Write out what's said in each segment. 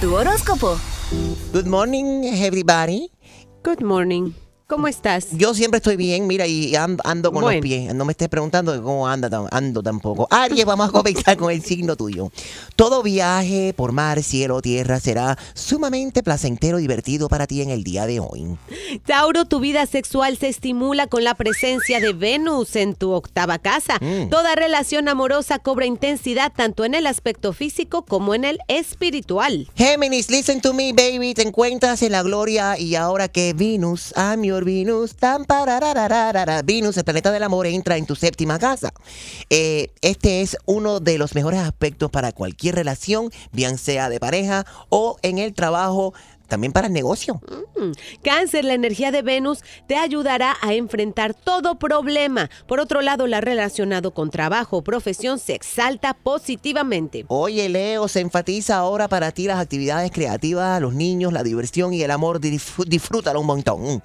Tu horóscopo. Good morning, everybody. Good morning. ¿Cómo estás? Yo siempre estoy bien, mira, y ando, ando con Bueno. los pies. No me estés preguntando cómo anda, ando tampoco. Aries, vamos a comenzar con el signo tuyo. Todo viaje por mar, cielo, tierra será sumamente placentero y divertido para ti en el día de hoy. Tauro, tu vida sexual se estimula con la presencia de Venus en tu octava casa. Mm. Toda relación amorosa cobra intensidad tanto en el aspecto físico como en el espiritual. Géminis, listen to me, baby. Te encuentras en la gloria y ahora que Venus, I'm your Venus, tan pararararara, Venus, el planeta del amor, entra en tu séptima casa. Eh, este es uno de los mejores aspectos para cualquier relación, bien sea de pareja o en el trabajo, también para el negocio. Mm. Cáncer, la energía de Venus te ayudará a enfrentar todo problema. Por otro lado, la relacionado con trabajo o profesión se exalta positivamente. Oye, Leo, se enfatiza ahora para ti las actividades creativas, los niños, la diversión y el amor. Disfr- Disfrútalo un montón.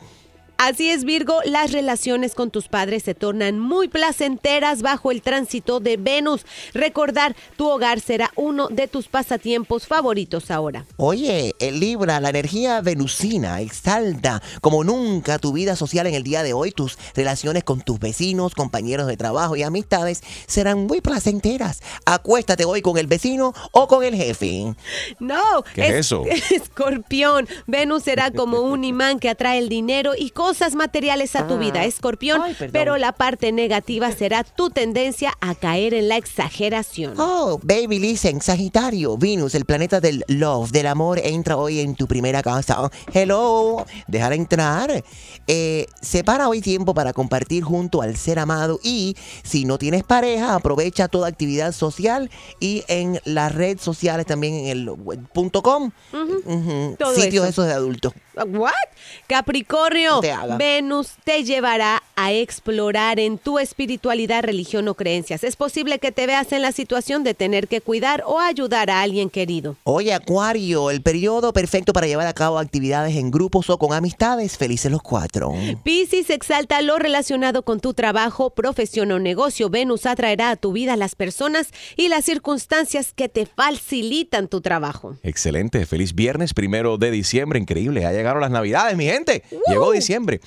Así es, Virgo, las relaciones con tus padres se tornan muy placenteras bajo el tránsito de Venus. Recordar tu hogar será uno de tus pasatiempos favoritos ahora. Oye, el Libra, la energía venusina exalta como nunca tu vida social en el día de hoy. Tus relaciones con tus vecinos, compañeros de trabajo y amistades serán muy placenteras. Acuéstate hoy con el vecino o con el jefe. No, ¿Qué es eso? Escorpión, Venus será como un imán que atrae el dinero y cosas materiales a tu vida, Escorpión, Ay, perdón. pero la parte negativa será tu tendencia a caer en la exageración. Oh, baby, listen, Sagitario, Venus, el planeta del love, del amor, entra hoy en tu primera casa. Hello, dejar entrar. Eh, separa hoy tiempo para compartir junto al ser amado y si no tienes pareja, aprovecha toda actividad social y en las redes sociales también en el web- punto com, ujú, Todo sitios eso. esos de adultos. ¿What? Capricornio, te. Venus te llevará a explorar en tu espiritualidad, religión o creencias. Es posible que te veas en la situación de tener que cuidar o ayudar a alguien querido. Oye, Acuario, el periodo perfecto para llevar a cabo actividades en grupos o con amistades. Felices los cuatro. Piscis exalta lo relacionado con tu trabajo, profesión o negocio. Venus atraerá a tu vida las personas y las circunstancias que te facilitan tu trabajo. Excelente. Feliz viernes primero de diciembre. Increíble. Llegaron las navidades, mi gente. Llegó diciembre.